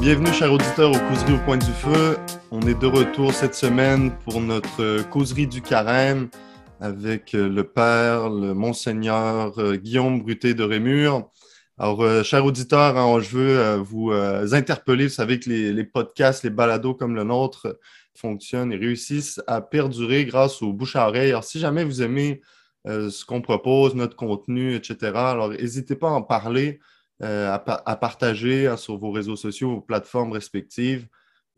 bienvenue chers auditeurs au Causerie au point du feu. On est de retour cette semaine pour notre Causerie du carême avec le Père, le Monseigneur euh, Guillaume Bruté de Rémur. Alors, euh, chers auditeurs, hein, je veux euh, vous interpeller. Vous savez que les, podcasts, les balados comme le nôtre fonctionnent et réussissent à perdurer grâce aux bouche à oreille. Alors, si jamais vous aimez ce qu'on propose, notre contenu, etc., alors n'hésitez pas à en parler. Euh, à, partager hein, sur vos réseaux sociaux, vos plateformes respectives.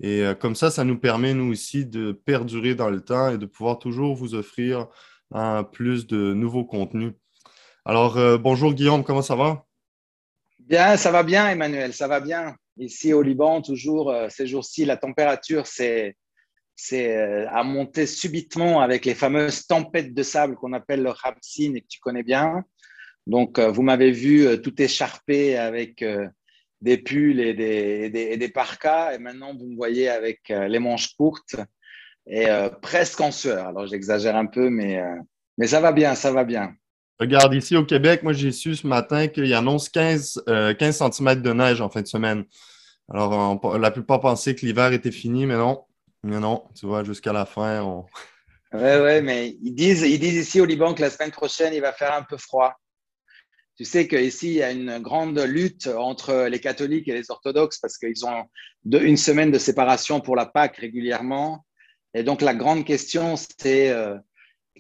Et euh, comme ça, ça nous permet, nous aussi, de perdurer dans le temps et de pouvoir toujours vous offrir hein, plus de nouveaux contenus. Alors, euh, bonjour Guillaume, comment ça va? Bien, ça va bien, Emmanuel, ça va bien. Ici au Liban, toujours, ces jours-ci, la température c'est à monter subitement avec les fameuses tempêtes de sable qu'on appelle le Rapsin et que tu connais bien. Donc, euh, vous m'avez vu euh, tout écharpé avec euh, des pulls et des, des, parkas. Et maintenant, vous me voyez avec les manches courtes et presque en sueur. Alors, j'exagère un peu, mais, mais ça va bien, ça va bien. Regarde, ici au Québec, moi, j'ai su ce matin qu'il annonce 15, 15 cm de neige en fin de semaine. Alors, la plupart pensaient que l'hiver était fini, mais non. Mais non, tu vois, jusqu'à la fin, on... Oui, ouais, mais ils disent, ils disent ici au Liban que la semaine prochaine, il va faire un peu froid. Tu sais qu'ici, il y a une grande lutte entre les catholiques et les orthodoxes parce qu'ils ont une semaine de séparation pour la Pâque régulièrement. Et donc, la grande question, c'est euh,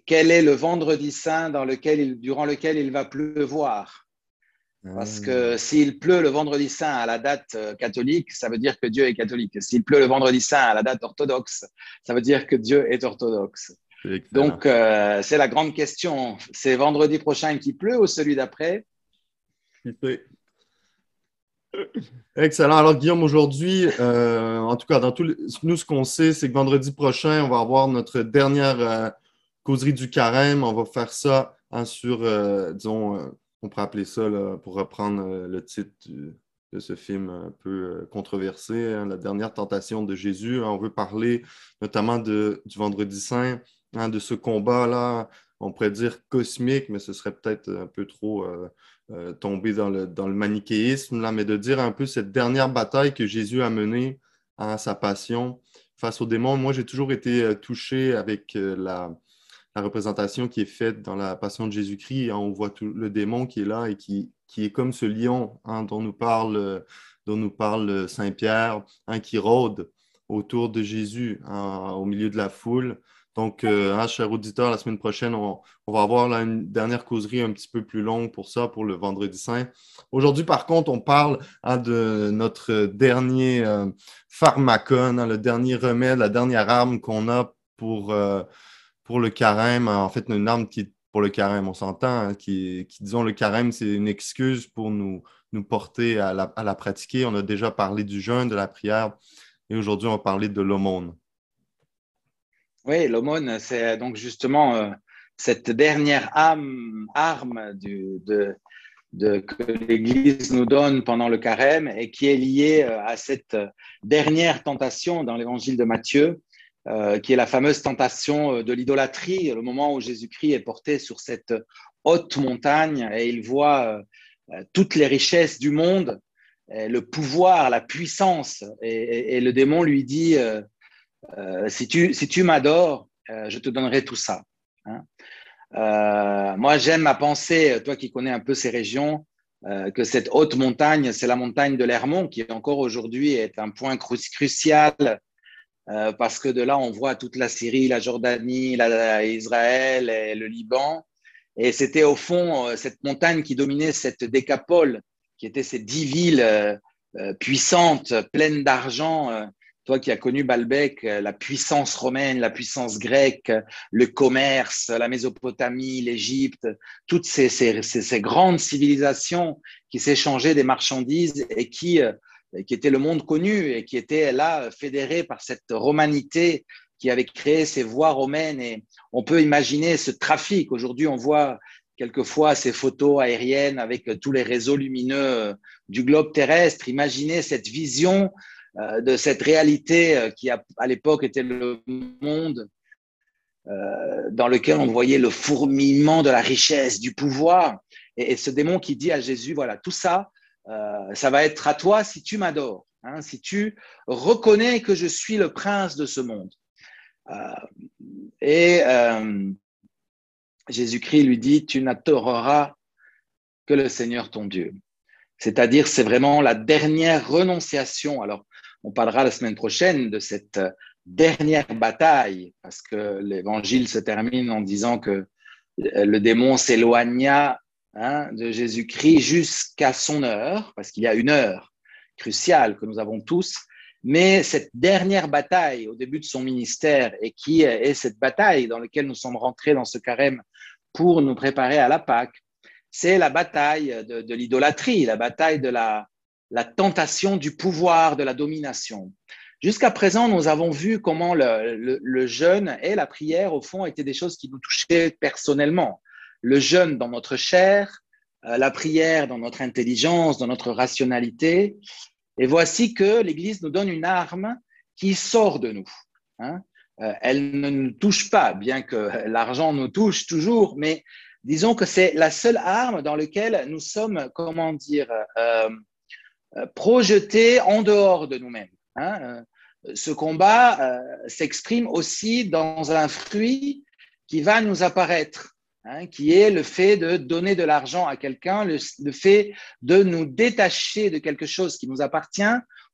quel est le vendredi saint dans lequel durant lequel il va pleuvoir? Parce que ah. s'il pleut le vendredi saint à la date euh, catholique, ça veut dire que Dieu est catholique. S'il pleut le vendredi saint à la date orthodoxe, ça veut dire que Dieu est orthodoxe. Donc, euh, c'est la grande question. C'est vendredi prochain qui pleut ou celui d'après? Excellent. Alors, Guillaume, aujourd'hui, euh, en tout cas, dans tout nous, ce qu'on sait, c'est que vendredi prochain, on va avoir notre dernière euh, causerie du carême. On va faire ça hein, sur, euh, disons, on pourrait appeler ça, pour reprendre le titre de ce film un peu controversé, hein, La dernière tentation de Jésus. On veut parler notamment de, du vendredi saint, hein, de ce combat-là, on pourrait dire cosmique, mais ce serait peut-être un peu trop euh, tomber dans le, dans le manichéisme, là, mais de dire un peu cette dernière bataille que Jésus a menée à sa passion face aux démons. Moi, j'ai toujours été euh, touché avec euh, la, la, représentation qui est faite dans la passion de Jésus-Christ. On voit tout, le démon qui est là et qui, qui est comme ce lion hein, dont nous parle, dont nous parle Saint-Pierre, hein, qui rôde autour de Jésus hein, au milieu de la foule. Donc, euh, hein, cher auditeur, la semaine prochaine, on, va avoir une dernière causerie un petit peu plus longue pour ça, pour le vendredi saint. Aujourd'hui, par contre, on parle hein, de notre dernier euh, pharmacon, hein, le dernier remède, la dernière arme qu'on a pour, euh, pour le carême. En fait, une arme qui pour le carême, on s'entend, qui, disons, le carême, c'est une excuse pour nous, nous porter à la pratiquer. On a déjà parlé du jeûne, de la prière, et aujourd'hui, on va parler de l'aumône. Oui, l'aumône, c'est donc justement euh, cette dernière âme, arme que l'Église nous donne pendant le carême et qui est liée euh, à cette dernière tentation dans l'évangile de Matthieu, euh, qui est la fameuse tentation de l'idolâtrie, le moment où Jésus-Christ est porté sur cette haute montagne et il voit toutes les richesses du monde, le pouvoir, la puissance, et le démon lui dit euh, si tu, si tu m'adores, euh, je te donnerai tout ça. Hein. Euh, moi, j'aime à penser, toi qui connais un peu ces régions, que cette haute montagne, c'est la montagne de l'Hermont, qui encore aujourd'hui est un point crucial, parce que de là, on voit toute la Syrie, la Jordanie, la, Israël et le Liban. Et c'était au fond cette montagne qui dominait cette décapole, qui était ces dix villes puissantes, pleines d'argent, qui as connu Balbec, euh, la puissance romaine, la puissance grecque, le commerce, la Mésopotamie, l'Égypte, toutes ces, grandes civilisations qui s'échangeaient des marchandises et qui, euh, étaient le monde connu et qui étaient là fédérées par cette romanité qui avait créé ces voies romaines. Et on peut imaginer ce trafic. Aujourd'hui, on voit quelquefois ces photos aériennes avec tous les réseaux lumineux du globe terrestre. Imaginez cette vision euh, de cette réalité euh, qui à l'époque était le monde euh, dans lequel on voyait le fourmillement de la richesse, du pouvoir. Et, ce démon qui dit à Jésus, voilà, tout ça, ça va être à toi si tu m'adores. hein, si tu reconnais que je suis le prince de ce monde. Euh, et euh, Jésus-Christ lui dit, tu n'adoreras que le Seigneur ton Dieu. C'est-à-dire, c'est vraiment la dernière renonciation. Alors, on parlera la semaine prochaine de cette dernière bataille, parce que l'évangile se termine en disant que le démon s'éloigna hein, de Jésus-Christ jusqu'à son heure, parce qu'il y a une heure cruciale que nous avons tous, mais cette dernière bataille au début de son ministère, et qui est cette bataille dans laquelle nous sommes rentrés dans ce carême pour nous préparer à la Pâque, c'est la bataille de, l'idolâtrie, la bataille de la, tentation du pouvoir, de la domination. Jusqu'à présent, nous avons vu comment le, jeûne et la prière, au fond, étaient des choses qui nous touchaient personnellement. Le jeûne dans notre chair, euh, la prière dans notre intelligence, dans notre rationalité. Et voici que l'Église nous donne une arme qui sort de nous. Hein. Euh, elle ne nous touche pas, bien que l'argent nous touche toujours, mais disons que c'est la seule arme dans laquelle nous sommes, comment dire, euh, projetés en dehors de nous-mêmes. Hein ce combat euh, s'exprime aussi dans un fruit qui va nous apparaître, hein, qui est le fait de donner de l'argent à quelqu'un, le, fait de nous détacher de quelque chose qui nous appartient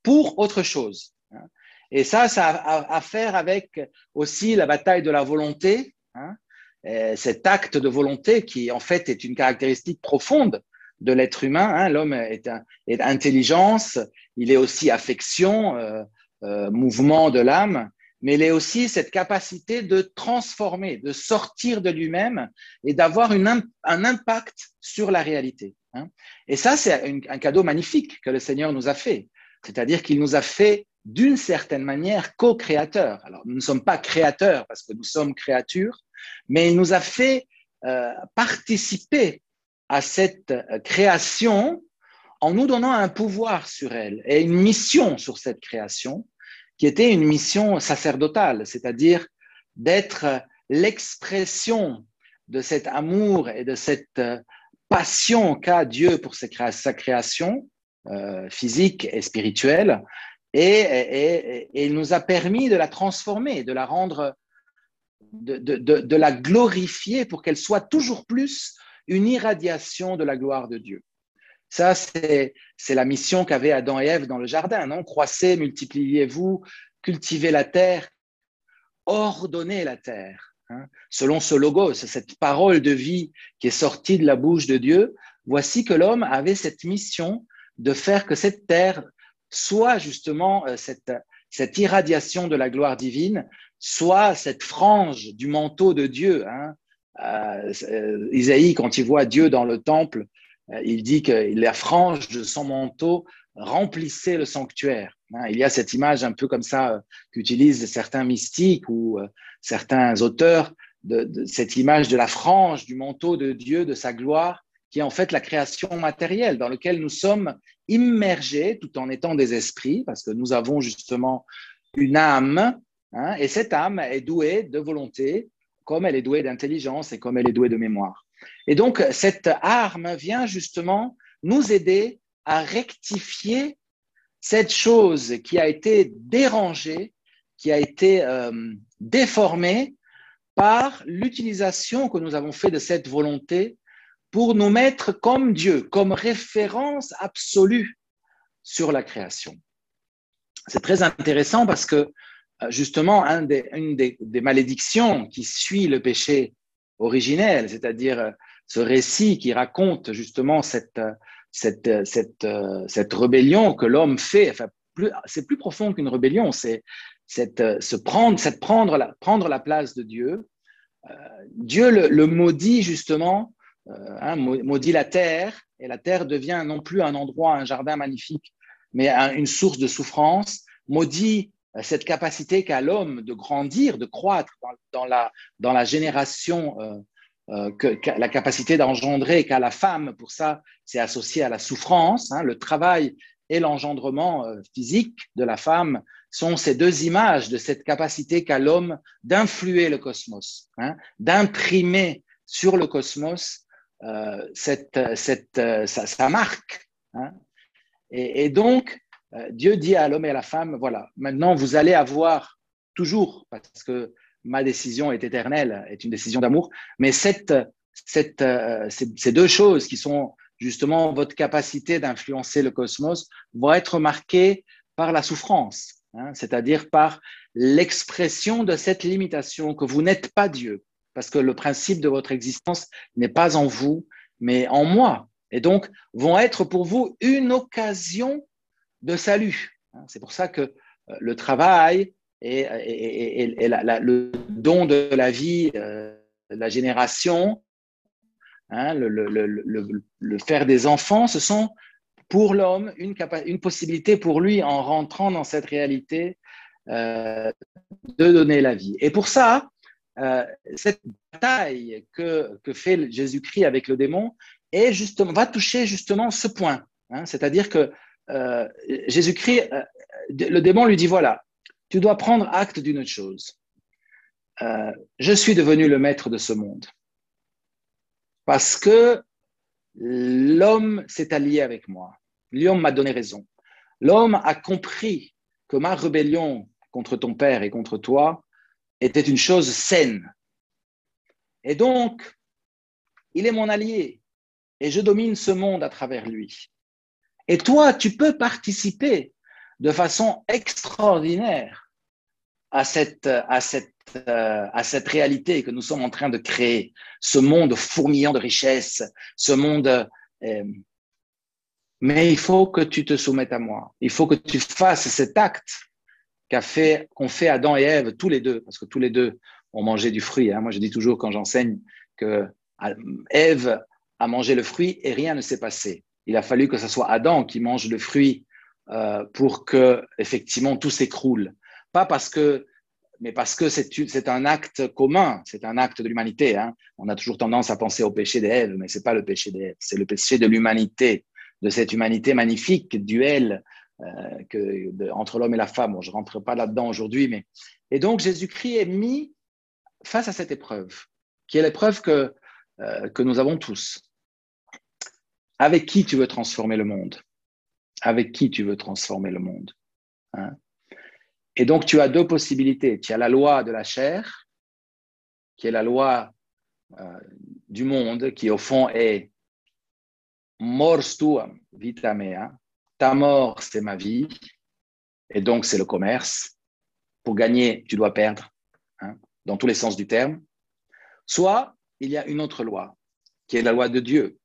pour autre chose. Hein. Et ça, ça a à faire avec aussi la bataille de la volonté, cet acte de volonté qui en fait est une caractéristique profonde de l'être humain. L'homme est, est, intelligence, il est aussi affection, euh, euh, mouvement de l'âme, mais il est aussi cette capacité de transformer, de sortir de lui-même et d'avoir un impact sur la réalité. Hein. Et ça, c'est un cadeau magnifique que le Seigneur nous a fait. C'est-à-dire qu'il nous a fait d'une certaine manière co-créateurs. Alors, nous ne sommes pas créateurs parce que nous sommes créatures, mais il nous a fait euh, participer à cette création en nous donnant un pouvoir sur elle et une mission sur cette création, qui était une mission sacerdotale, c'est-à-dire d'être l'expression de cet amour et de cette passion qu'a Dieu pour sa création euh, physique et spirituelle, et, il nous a permis de la transformer, de la rendre, de la glorifier pour qu'elle soit toujours plus une irradiation de la gloire de Dieu. Ça, c'est la mission qu'avaient Adam et Ève dans le jardin, non? Croissez, multipliez-vous, cultivez la terre, ordonnez la terre. Hein. Selon ce logo, c'est cette parole de vie qui est sortie de la bouche de Dieu. Voici que l'homme avait cette mission de faire que cette terre soit justement euh, cette, cette irradiation de la gloire divine, soit cette frange du manteau de Dieu. Hein. Euh, euh, Isaïe, quand il voit Dieu dans le temple, euh, il dit que la frange de son manteau remplissait le sanctuaire. Hein, il y a cette image un peu comme ça qu'utilisent certains mystiques ou certains auteurs de, cette image de la frange du manteau de Dieu, de sa gloire, qui est en fait la création matérielle dans laquelle nous sommes immergés tout en étant des esprits, parce que nous avons justement une âme, hein, et cette âme est douée de volonté, comme elle est douée d'intelligence et comme elle est douée de mémoire. Et donc, cette arme vient justement nous aider à rectifier cette chose qui a été dérangée, qui a été euh, déformée par l'utilisation que nous avons fait de cette volonté pour nous mettre comme Dieu, comme référence absolue sur la création. C'est très intéressant parce que euh, justement, une des, malédictions qui suit le péché originel, c'est-à-dire euh, ce récit qui raconte justement cette, cette, cette, euh, cette rébellion que l'homme fait. Enfin, c'est plus profond qu'une rébellion, c'est cette, euh, se prendre, cette prendre, la, prendre la place de Dieu. Dieu le, maudit justement, hein, maudit la terre, et la terre devient non plus un endroit, un jardin magnifique, mais une source de souffrance, maudit cette capacité qu'a l'homme de grandir, de croître dans, la, génération, euh, euh, la capacité d'engendrer qu'a la femme, pour ça, c'est associé à la souffrance. Hein. le travail et l'engendrement euh, physique de la femme sont ces deux images de cette capacité qu'a l'homme d'influer le cosmos, hein, d'imprimer sur le cosmos cette, sa, marque. Hein. Et, donc, euh, Dieu dit à l'homme et à la femme, voilà, maintenant vous allez avoir toujours, parce que ma décision est éternelle, est une décision d'amour, mais euh, ces, deux choses qui sont justement votre capacité d'influencer le cosmos vont être marquées par la souffrance, hein, c'est-à-dire par l'expression de cette limitation que vous n'êtes pas Dieu, parce que le principe de votre existence n'est pas en vous, mais en moi. Et donc, vont être pour vous une occasion de salut. Hein, c'est pour ça que euh, le travail et, le don de la vie, euh, la génération, hein, le, faire des enfants, ce sont pour l'homme une, une, possibilité pour lui, en rentrant dans cette réalité, euh, de donner la vie. Et pour ça, cette bataille que, que fait Jésus-Christ avec le démon est justement, va toucher justement ce point. Hein. C'est-à-dire que euh, Jésus-Christ, euh, le démon lui dit, voilà, tu dois prendre acte d'une chose. je suis devenu le maître de ce monde parce que l'homme s'est allié avec moi. L'homme m'a donné raison. L'homme a compris que ma rébellion contre ton père et contre toi était une chose saine. Et donc, il est mon allié et je domine ce monde à travers lui. Et toi, tu peux participer de façon extraordinaire à cette, à cette, euh, à cette réalité que nous sommes en train de créer, ce monde fourmillant de richesses, ce monde... Euh, mais il faut que tu te soumettes à moi. Il faut que tu fasses cet acte qu'ont fait Adam et Ève tous les deux, parce que tous les deux ont mangé du fruit. Hein. Moi, je dis toujours quand j'enseigne que Ève a mangé le fruit et rien ne s'est passé. Il a fallu que ce soit Adam qui mange le fruit euh, pour que effectivement tout s'écroule. Pas parce que, mais parce que c'est un acte commun, c'est un acte de l'humanité. Hein. On a toujours tendance à penser au péché d'Ève, mais c'est pas le péché d'Ève, c'est le péché de l'humanité, de cette humanité magnifique, duel euh, entre l'homme et la femme. je ne rentre pas là-dedans aujourd'hui, mais. Et donc, Jésus-Christ est mis face à cette épreuve, qui est l'épreuve que, euh, que nous avons tous. Avec qui tu veux transformer le monde? Avec qui tu veux transformer le monde hein? Et donc, tu as deux possibilités. Tu as la loi de la chair, qui est la loi euh, du monde, qui au fond est mors tuam vita mea, ta mort, c'est ma vie, et donc c'est le commerce. Pour gagner, tu dois perdre, hein, dans tous les sens du terme. Soit il y a une autre loi, qui est la loi de Dieu,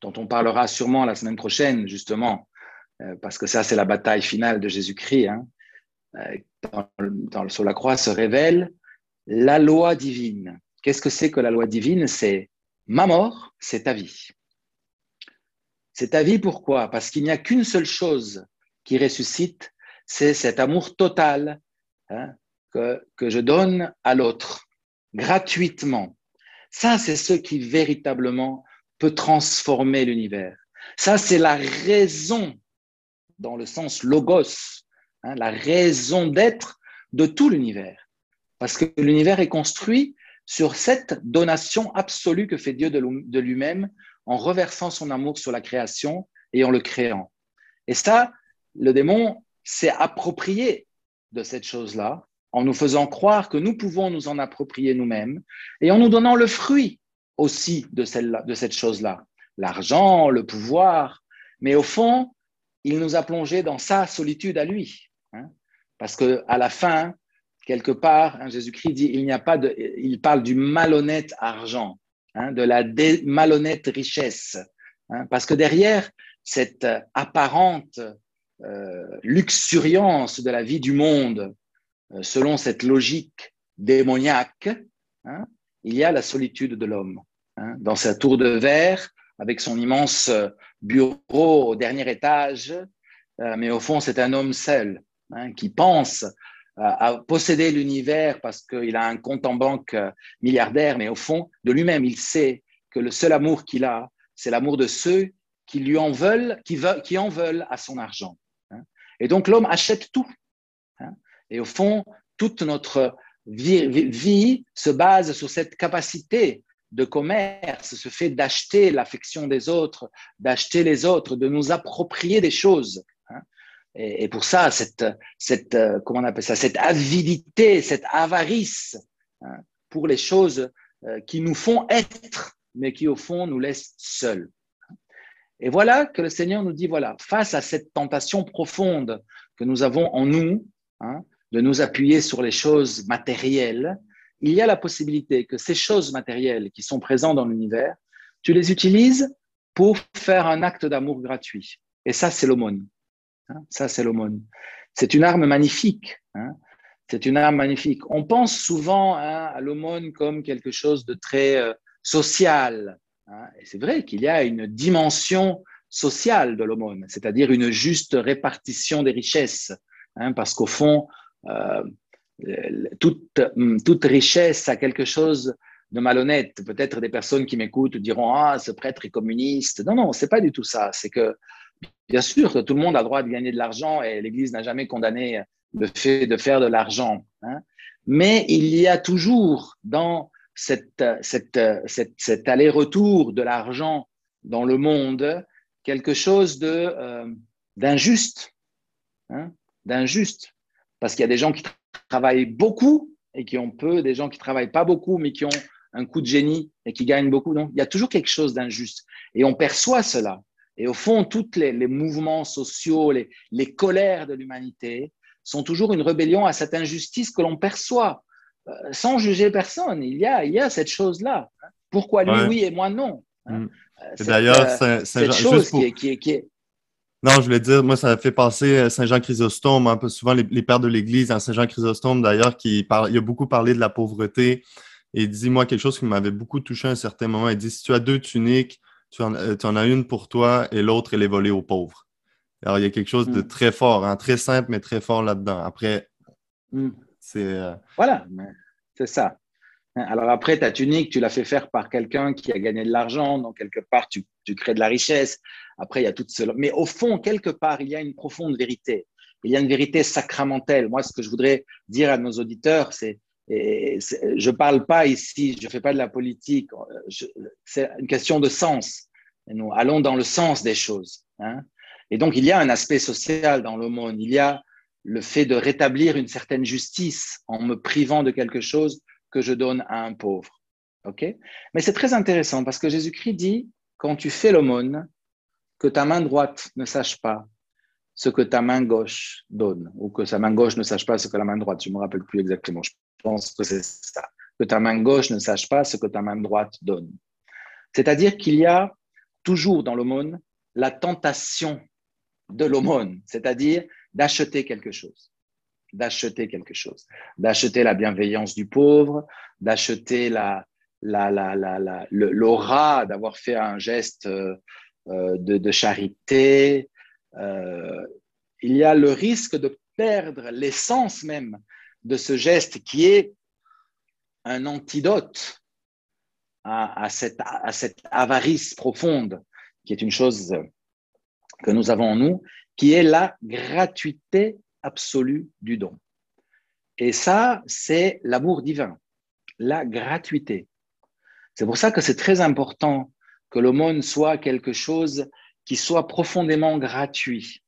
dont on parlera sûrement la semaine prochaine, justement, euh, parce que ça, c'est la bataille finale de Jésus-Christ. Hein. Euh, sur la croix se révèle la loi divine. Qu'est-ce que c'est que la loi divine? C'est ma mort, c'est ta vie. C'est ta vie, pourquoi? Parce qu'il n'y a qu'une seule chose qui ressuscite, c'est cet amour total hein, que, que je donne à l'autre, gratuitement. Ça, c'est ce qui véritablement peut transformer l'univers. Ça, c'est la raison, dans le sens logos, hein, la raison d'être de tout l'univers. Parce que l'univers est construit sur cette donation absolue que fait Dieu de lui-même en reversant son amour sur la création et en le créant. Et ça, le démon s'est approprié de cette chose-là en nous faisant croire que nous pouvons nous en approprier nous-mêmes et en nous donnant le fruit aussi de, cette chose-là, l'argent, le pouvoir. Mais au fond, il nous a plongé dans sa solitude à lui. Hein. parce que à la fin, quelque part, hein, Jésus-Christ dit, il n'y a pas de, il parle du malhonnête argent. Hein, de la malhonnête richesse. Parce que derrière cette apparente euh, luxuriance de la vie du monde, euh, selon cette logique démoniaque, il y a la solitude de l'homme. Dans sa tour de verre, avec son immense bureau au dernier étage, euh, mais au fond, c'est un homme seul qui pense à posséder l'univers parce qu'il a un compte en banque euh, milliardaire, mais au fond de lui-même, il sait que le seul amour qu'il a, c'est l'amour de ceux qui lui en veulent, qui, en veulent à son argent. Hein. Et donc l'homme achète tout. Hein. Et au fond, toute notre vie, se base sur cette capacité de commerce, ce fait d'acheter l'affection des autres, d'acheter les autres, de nous approprier des choses. Hein. Et, pour ça, cette, cette, euh, comment on appelle ça, cette avidité, cette avarice hein, pour les choses euh, qui nous font être, mais qui au fond nous laissent seuls. Et voilà que le Seigneur nous dit, voilà, face à cette tentation profonde que nous avons en nous, hein, de nous appuyer sur les choses matérielles, il y a la possibilité que ces choses matérielles qui sont présentes dans l'univers, tu les utilises pour faire un acte d'amour gratuit. Et ça, c'est l'aumône. Hein, ça, c'est l'aumône. C'est une arme magnifique. Hein. C'est une arme magnifique. On pense souvent hein, à l'aumône comme quelque chose de très euh, social. Et c'est vrai qu'il y a une dimension sociale de l'aumône, c'est-à-dire une juste répartition des richesses. parce qu'au fond, euh, toute, toute richesse a quelque chose de malhonnête. Peut-être des personnes qui m'écoutent diront Ah, ce prêtre est communiste. Non, non, c'est pas du tout ça. C'est que, bien sûr, tout le monde a le droit de gagner de l'argent et l'Église n'a jamais condamné le fait de faire de l'argent. Hein. Mais il y a toujours dans cet aller-retour de l'argent dans le monde quelque chose euh, d'injuste. Hein, d'injuste. Parce qu'il y a des gens qui travaillent beaucoup et qui ont peu, des gens qui travaillent pas beaucoup mais qui ont un coup de génie et qui gagnent beaucoup. Non, il y a toujours quelque chose d'injuste. Et on perçoit cela. Et au fond, tous les, mouvements sociaux, les, les colères de l'humanité sont toujours une rébellion à cette injustice que l'on perçoit, euh, sans juger personne. Il y a, il y a cette chose-là. Pourquoi lui, oui, et moi, non hein? mm. euh, D'ailleurs, euh, cette chose qui, est, qui, qui est non, je voulais dire, moi, ça fait penser Saint Jean Chrysostome, un peu souvent les, pères de l'Église, hein, Saint Jean Chrysostome d'ailleurs, qui parle, il a beaucoup parlé de la pauvreté, et dis-moi quelque chose qui m'avait beaucoup touché à un certain moment. Il dit si tu as deux tuniques, tu en, euh, as une pour toi et l'autre, elle est volée aux pauvres. Alors, il y a quelque chose de mm. très fort, hein, très simple, mais très fort là-dedans. Après, mm. c'est. Euh, voilà, c'est ça. Alors après, ta tunique, tu l'as fait faire par quelqu'un qui a gagné de l'argent, donc quelque part, tu, crées de la richesse. Après, il y a tout cela. Mais au fond, quelque part, il y a une profonde vérité. Il y a une vérité sacramentelle. Moi, ce que je voudrais dire à nos auditeurs, c'est je ne parle pas ici, je ne fais pas de la politique, c'est une question de sens. Et nous allons dans le sens des choses. Hein. Et donc, il y a un aspect social dans monde. Il y a le fait de rétablir une certaine justice en me privant de quelque chose que je donne à un pauvre. Mais c'est très intéressant parce que Jésus-Christ dit, quand tu fais l'aumône, que ta main droite ne sache pas ce que ta main gauche donne, ou que sa main gauche ne sache pas ce que la main droite. Je ne me rappelle plus exactement. Je pense que c'est ça. Que ta main gauche ne sache pas ce que ta main droite donne. C'est-à-dire qu'il y a toujours dans l'aumône la tentation de l'aumône, c'est-à-dire d'acheter quelque chose, d'acheter quelque chose, d'acheter la bienveillance du pauvre, d'acheter la, la, la, la, l'aura d'avoir fait un geste euh, de, de, charité. Euh, il y a le risque de perdre l'essence même de ce geste qui est un antidote à, cette, à cette avarice profonde, qui est une chose que nous avons en nous, qui est la gratuité absolue du don. Et ça, c'est l'amour divin, la gratuité. C'est pour ça que c'est très important que l'aumône soit quelque chose qui soit profondément gratuit,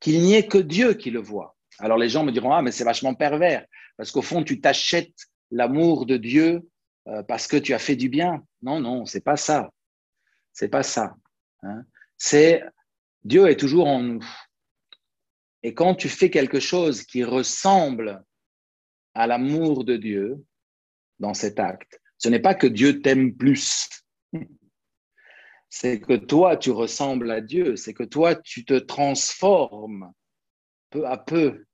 qu'il n'y ait que Dieu qui le voit. Alors les gens me diront, ah, mais c'est vachement pervers, parce qu'au fond, tu t'achètes l'amour de Dieu euh, parce que tu as fait du bien. Non, non, c'est pas ça. C'est pas ça. Hein. C'est Dieu est toujours en nous. Et quand tu fais quelque chose qui ressemble à l'amour de Dieu dans cet acte, ce n'est pas que Dieu t'aime plus. C'est que toi, tu ressembles à Dieu. C'est que toi, tu te transformes peu à peu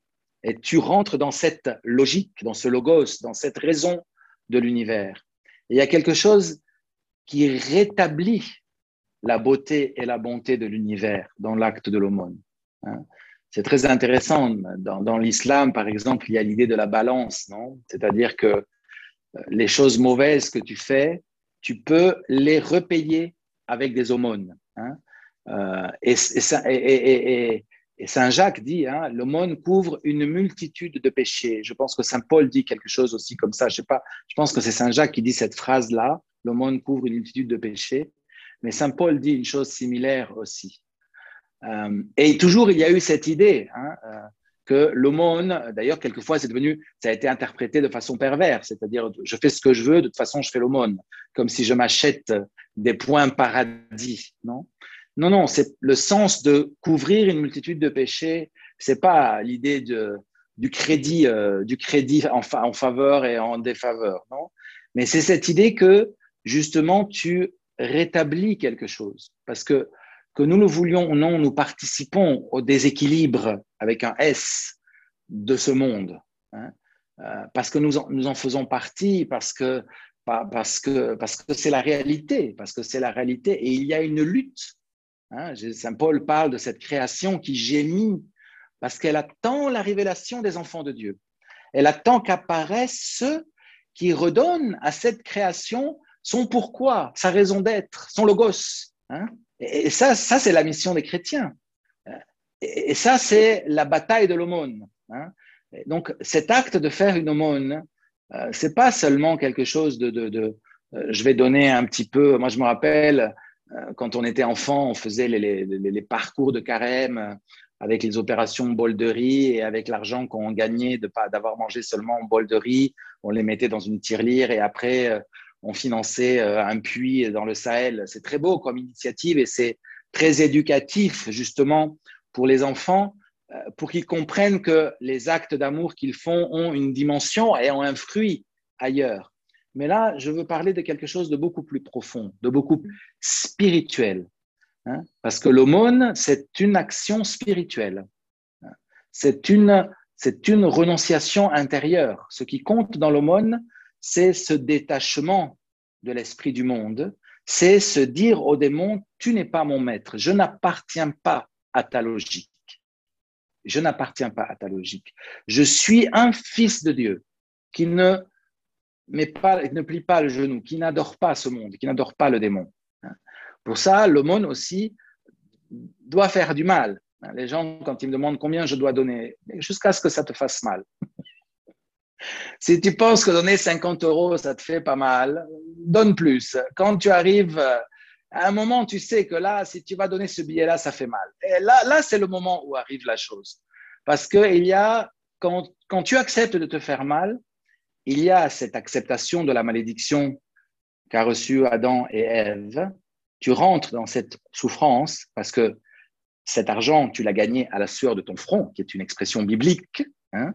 et tu rentres dans cette logique, dans ce logos, dans cette raison de l'univers. Il y a quelque chose qui rétablit la beauté et la bonté de l'univers dans l'acte de l'aumône. Hein. C'est très intéressant. Dans, l'islam, par exemple, il y a l'idée de la balance, non? C'est-à-dire que euh, les choses mauvaises que tu fais, tu peux les repayer avec des aumônes. Hein. Euh, et, Saint Jacques dit, hein, l'aumône couvre une multitude de péchés. Je pense que Saint Paul dit quelque chose aussi comme ça. Je sais pas. Je pense que c'est Saint Jacques qui dit cette phrase-là. L'aumône couvre une multitude de péchés. Mais Saint Paul dit une chose similaire aussi. Euh, et toujours, il y a eu cette idée hein, euh, que l'aumône, d'ailleurs, quelquefois, c'est devenu, ça a été interprété de façon perverse, c'est-à-dire, je fais ce que je veux, de toute façon, je fais l'aumône, comme si je m'achète des points paradis, non? Non, non, c'est le sens de couvrir une multitude de péchés, c'est pas l'idée de, du crédit, euh, du crédit en, en, faveur et en défaveur, non? Mais c'est cette idée que, justement, tu rétablis quelque chose, parce que que nous le voulions ou non, nous participons au déséquilibre avec un S de ce monde, hein, euh, parce que nous en, nous en, faisons partie, parce que parce que parce que c'est la réalité, parce que c'est la réalité, et il y a une lutte. Hein, Saint Paul parle de cette création qui gémit parce qu'elle attend la révélation des enfants de Dieu. Elle attend qu'apparaissent ceux qui redonnent à cette création son pourquoi, sa raison d'être, son logos. Hein et ça, ça c'est la mission des chrétiens. Et ça, c'est la bataille de l'aumône. Hein. Donc, cet acte de faire une aumône, euh, c'est pas seulement quelque chose de, euh, je vais donner un petit peu. Moi, je me rappelle euh, quand on était enfant, on faisait les, les, parcours de carême avec les opérations bol de riz et avec l'argent qu'on gagnait de pas d'avoir mangé seulement un bol de riz, on les mettait dans une tirelire et après on finançait euh, un puits dans le Sahel. C'est très beau comme initiative et c'est très éducatif justement pour les enfants, euh, pour qu'ils comprennent que les actes d'amour qu'ils font ont une dimension et ont un fruit ailleurs. Mais là, je veux parler de quelque chose de beaucoup plus profond, de beaucoup plus spirituel. Hein, parce que l'aumône, c'est une action spirituelle. C'est une, c'est une renonciation intérieure. Ce qui compte dans l'aumône, c'est ce détachement de l'esprit du monde, c'est se dire au démon, tu n'es pas mon maître, je n'appartiens pas à ta logique. Je n'appartiens pas à ta logique. Je suis un fils de Dieu qui ne, met pas, ne plie pas le genou, qui n'adore pas ce monde, qui n'adore pas le démon. Pour ça, l'aumône aussi doit faire du mal. Les gens, quand ils me demandent combien je dois donner, jusqu'à ce que ça te fasse mal. Si tu penses que donner 50 euros, ça te fait pas mal, donne plus. Quand tu arrives à un moment, tu sais que là, si tu vas donner ce billet-là, ça fait mal. Et là, là c'est le moment où arrive la chose. Parce qu'il y a, quand, quand tu acceptes de te faire mal, il y a cette acceptation de la malédiction qu'a reçue Adam et Ève. Tu rentres dans cette souffrance parce que cet argent, tu l'as gagné à la sueur de ton front, qui est une expression biblique. Hein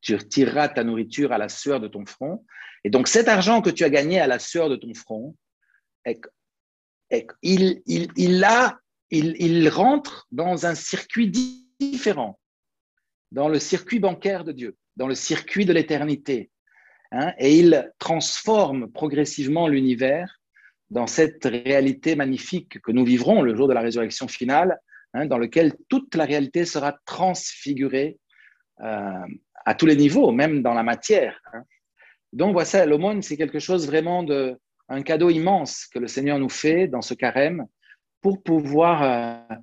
tu retireras ta nourriture à la sueur de ton front. Et donc cet argent que tu as gagné à la sueur de ton front, il, rentre dans un circuit différent, dans le circuit bancaire de Dieu, dans le circuit de l'éternité. Hein, et il transforme progressivement l'univers dans cette réalité magnifique que nous vivrons le jour de la résurrection finale, hein, dans lequel toute la réalité sera transfigurée euh, à tous les niveaux, même dans la matière. Hein. Donc, voilà, l'aumône, c'est quelque chose vraiment de, un cadeau immense que le Seigneur nous fait dans ce carême pour pouvoir euh,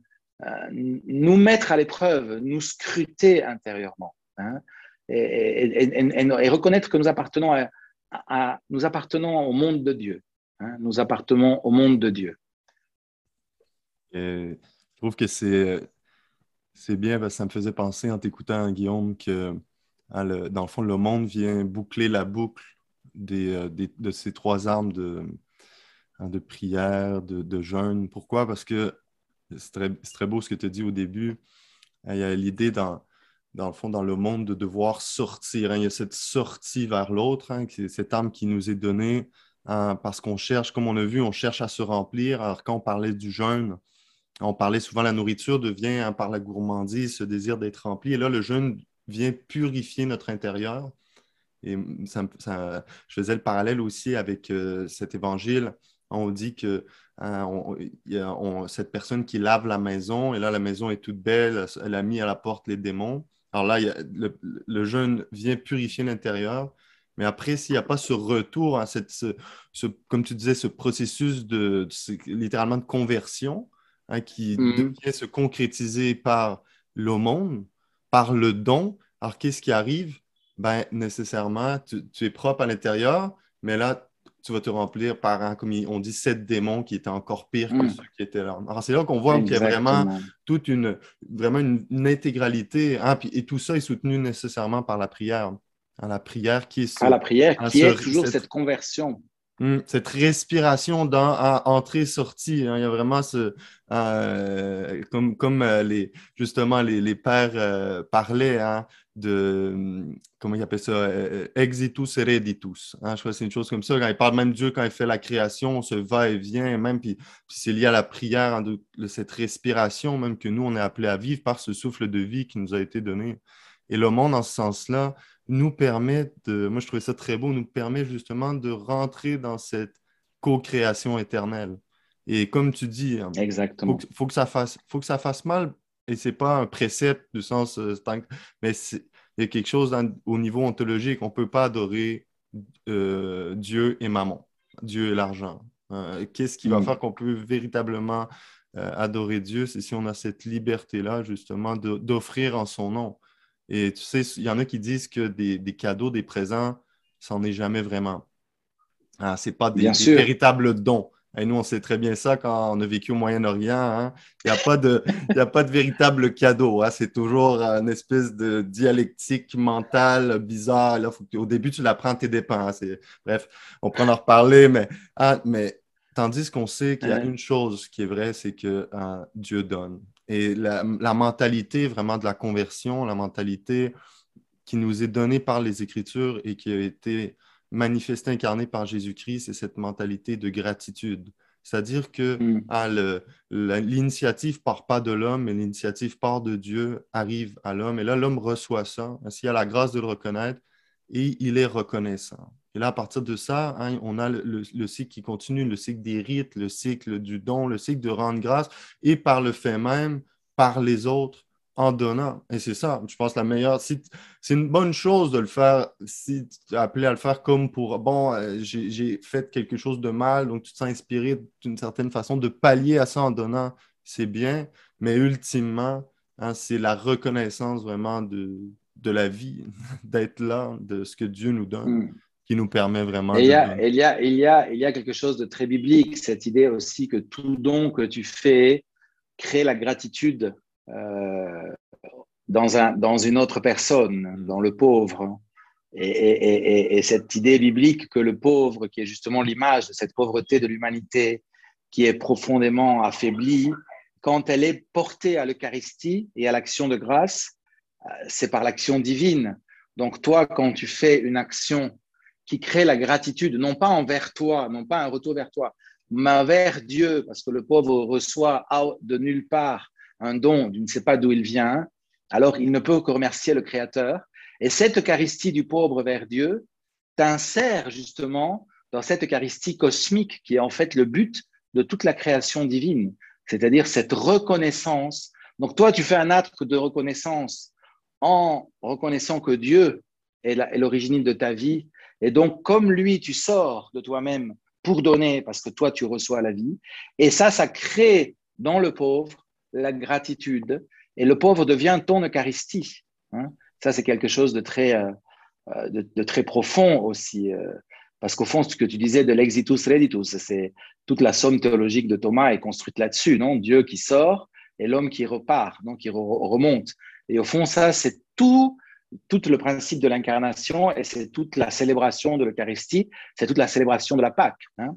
euh, nous mettre à l'épreuve, nous scruter intérieurement hein, et, reconnaître que nous appartenons, à, nous appartenons au monde de Dieu. Hein, nous appartenons au monde de Dieu. je trouve que c'est, bien parce que ça me faisait penser en t'écoutant, Guillaume, que Hein, dans le fond, le monde vient boucler la boucle euh, de ces trois armes de, hein, prière, de, jeûne. Pourquoi? Parce que c'est très, beau ce que tu as dit au début. Hein, il y a l'idée dans, dans le fond, dans le monde, de devoir sortir. Il y a cette sortie vers l'autre, cette arme qui nous est donnée parce qu'on cherche, comme on a vu, on cherche à se remplir. Alors, quand on parlait du jeûne, on parlait souvent la nourriture devient par la gourmandise, ce désir d'être rempli. Et là, le jeûne vient purifier notre intérieur. Et je faisais le parallèle aussi avec euh, cet évangile. On dit que hein, cette personne qui lave la maison, et là, la maison est toute belle, elle a mis à la porte les démons. Alors là, le, jeûne vient purifier l'intérieur. Mais après, s'il n'y a pas ce retour, à cette, ce, comme tu disais, ce processus de, littéralement de conversion hein, qui mm-hmm. devient se concrétiser par l'aumône, par le don. Alors, qu'est-ce qui arrive? Ben, nécessairement, tu, es propre à l'intérieur, mais là, tu vas te remplir par, comme on dit, sept démons qui étaient encore pires que mm. ceux qui étaient là. Alors, c'est là qu'on voit qu'il y a vraiment toute une, vraiment une, intégralité. Hein, et tout ça est soutenu nécessairement par la prière. Hein, la prière qui est... Ah, la prière qui est toujours cette, conversion. Hmm, cette respiration dans entrée-sortie. Hein. il y a vraiment ce... Euh, comme, comme euh, les, justement les, les pères euh, parlaient, de, comment il appelle ça, exitus hereditus. Hein, je crois que c'est une chose comme ça. Quand il parle même Dieu, quand il fait la création, on se va et vient, même, puis, c'est lié à la prière, hein, de, cette respiration, même que nous, on est appelé à vivre par ce souffle de vie qui nous a été donné. Et le monde, en ce sens-là, nous permet de, moi je trouvais ça très beau, nous permet justement de rentrer dans cette co-création éternelle. Et comme tu dis, hein, Exactement. Faut, faut, que ça fasse, faut que ça fasse mal et c'est pas un précepte du sens, euh, mais il y a quelque chose au niveau ontologique. On ne peut pas adorer euh, Dieu et maman, Dieu et l'argent. Euh, qu'est-ce qui va mm. faire qu'on peut véritablement adorer Dieu? C'est si on a cette liberté-là, justement, d'offrir en son nom. Et tu sais, il y en a qui disent que des, cadeaux, des présents, ça n'en est jamais vraiment. Ah, ce n'est pas des, véritables dons. Et nous, on sait très bien ça quand on a vécu au Moyen-Orient. Hein. Il n'y a, pas de, a pas de véritable cadeau. Hein. C'est toujours une espèce de dialectique mentale bizarre. Là, au début, tu l'apprends à tes dépens. Hein. Bref, on peut en reparler, mais, ah, mais tandis qu'on sait qu'il y a une chose qui est vraie, c'est que Dieu donne. Et la, la, mentalité vraiment de la conversion, la mentalité qui nous est donnée par les Écritures et qui a été manifesté, incarné par Jésus-Christ, c'est cette mentalité de gratitude. C'est-à-dire que mm. ah, l'initiative part pas de l'homme, mais l'initiative part de Dieu, arrive à l'homme. Et là, l'homme reçoit ça, s'il a la grâce de le reconnaître, et il est reconnaissant. Et là, à partir de ça, hein, on a le, le, cycle qui continue, le cycle des rites, le cycle du don, le cycle de rendre grâce, et par le fait même, par les autres, en donnant. Et c'est ça, je pense, la meilleure. c'est une bonne chose de le faire si tu es appelé à le faire comme pour bon, euh, j'ai fait quelque chose de mal, donc tu te sens inspiré d'une certaine façon de pallier à ça en donnant. C'est bien, mais ultimement, hein, c'est la reconnaissance vraiment de, de la vie, d'être là, de ce que Dieu nous donne. Hmm. qui nous permet vraiment. Et il, y a, il, y a, il, y a, il y a quelque chose de très biblique, cette idée aussi que tout don que tu fais crée la gratitude euh, dans, un, dans une autre personne, dans le pauvre. Et, et, cette idée biblique que le pauvre, qui est justement l'image de cette pauvreté de l'humanité, qui est profondément affaiblie, quand elle est portée à l'Eucharistie et à l'action de grâce, c'est par l'action divine. Donc toi, quand tu fais une action qui crée la gratitude, non pas envers toi, non pas un retour vers toi, mais vers Dieu, parce que le pauvre reçoit de nulle part un don, tu ne sais pas d'où il vient, alors il ne peut que remercier le Créateur. Et cette Eucharistie du pauvre vers Dieu t'insère justement dans cette Eucharistie cosmique qui est en fait le but de toute la création divine, c'est-à-dire cette reconnaissance. Donc toi, tu fais un acte de reconnaissance en reconnaissant que Dieu est l'origine de ta vie. Et donc, comme lui, tu sors de toi-même pour donner parce que toi, tu reçois la vie. Et ça, ça crée dans le pauvre la gratitude, et le pauvre devient ton Eucharistie. Hein. Ça, c'est quelque chose de très, euh, euh, de, très profond aussi, euh, parce qu'au fond, ce que tu disais de l'exitus reditus, c'est toute la somme théologique de Thomas est construite là-dessus, non? Dieu qui sort et l'homme qui repart, donc qui remonte. Et au fond, ça, c'est tout, tout le principe de l'incarnation et c'est toute la célébration de l'Eucharistie, c'est toute la célébration de la Pâque. Hein.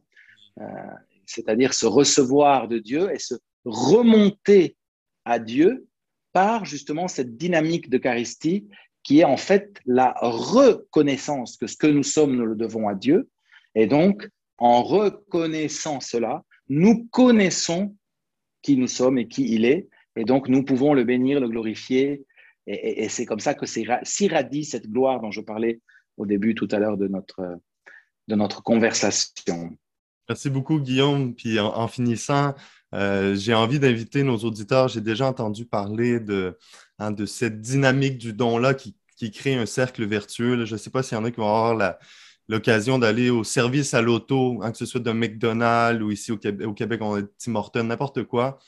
c'est-à-dire se recevoir de Dieu et se remonter à Dieu par justement cette dynamique d'Eucharistie qui est en fait la reconnaissance que ce que nous sommes, nous le devons à Dieu. Et donc, en reconnaissant cela, nous connaissons qui nous sommes et qui il est. Et donc, nous pouvons le bénir, le glorifier. Et, c'est comme ça que s'irradie cette gloire dont je parlais au début tout à l'heure de notre, de notre conversation. Merci beaucoup, Guillaume. Puis en finissant, euh, j'ai envie d'inviter nos auditeurs. J'ai déjà entendu parler de, hein, de cette dynamique du don-là qui, qui, crée un cercle vertueux. Je ne sais pas s'il y en a qui vont avoir l'occasion d'aller au service à l'auto, hein, que ce soit de McDonald's ou ici au Québec, on a Tim Hortons, n'importe quoi.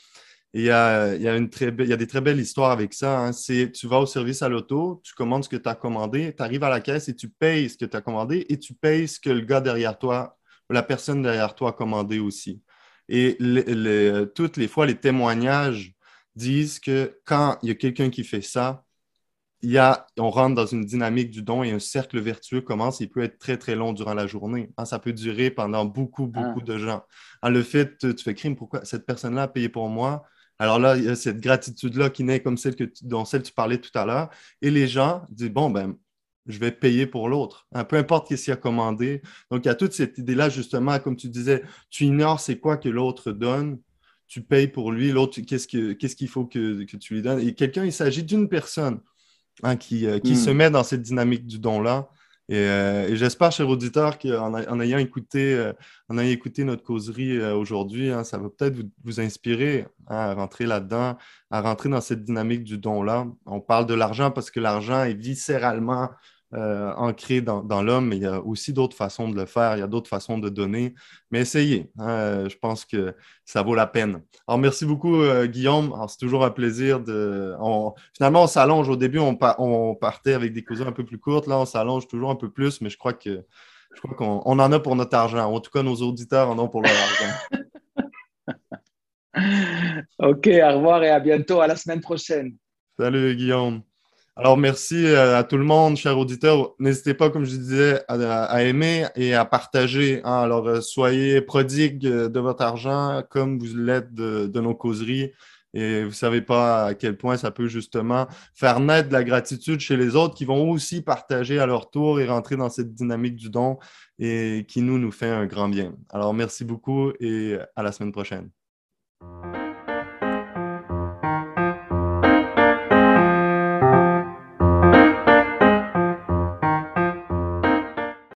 Il y, a, il, y a une très il y a des très belles histoires avec ça. Hein. C'est, tu vas au service à l'auto, tu commandes ce que tu as commandé, tu arrives à la caisse et tu payes ce que tu as commandé et tu payes ce que le gars derrière toi la personne derrière toi a commandé aussi. Et toutes les fois, les témoignages disent que quand il y a quelqu'un qui fait ça, il y a, on rentre dans une dynamique du don et un cercle vertueux commence. Il peut être très, très long durant la journée. Hein, ça peut durer pendant beaucoup, beaucoup ah. de gens. Hein, le fait, tu fais crime, pourquoi cette personne-là a payé pour moi? Alors là, il y a cette gratitude-là qui naît comme celle que dont celle que tu parlais tout à l'heure. Et les gens disent, bon, ben, je vais payer pour l'autre, hein, peu importe ce qu'il a commandé. Donc, il y a toute cette idée-là, justement, comme tu disais, tu ignores c'est quoi que l'autre donne, tu payes pour lui, l'autre, qu'est-ce qu'il faut que, tu lui donnes. Et quelqu'un, il s'agit d'une personne Hein, qui, euh, qui se hmm. met dans cette dynamique du don-là. Et, euh, j'espère, cher auditeur, qu'en en ayant, écouté, euh, ayant écouté notre causerie aujourd'hui, hein, ça va peut-être vous, vous, inspirer hein, à rentrer là-dedans, à rentrer dans cette dynamique du don-là. On parle de l'argent parce que l'argent est viscéralement euh, ancré dans, l'homme, mais il y a aussi d'autres façons de le faire, il y a d'autres façons de donner. Mais essayez, hein, je pense que ça vaut la peine. Alors, merci beaucoup, euh, Guillaume. c'est toujours un plaisir de. Finalement, on s'allonge. Au début, on, on, partait avec des causes un peu plus courtes. Là, on s'allonge toujours un peu plus, mais je crois que je crois qu'on on en a pour notre argent. En tout cas, nos auditeurs en ont pour leur argent. OK, au revoir et à bientôt. À la semaine prochaine. Salut, Guillaume. Alors, merci euh, à tout le monde, chers auditeurs. N'hésitez pas, comme je disais, à, aimer et à partager. Hein. Alors, euh, soyez prodigues de votre argent comme vous l'êtes de, nos causeries. Et vous ne savez pas à quel point ça peut justement faire naître la gratitude chez les autres qui vont aussi partager à leur tour et rentrer dans cette dynamique du don et qui nous, nous fait un grand bien. Alors, merci beaucoup et à la semaine prochaine.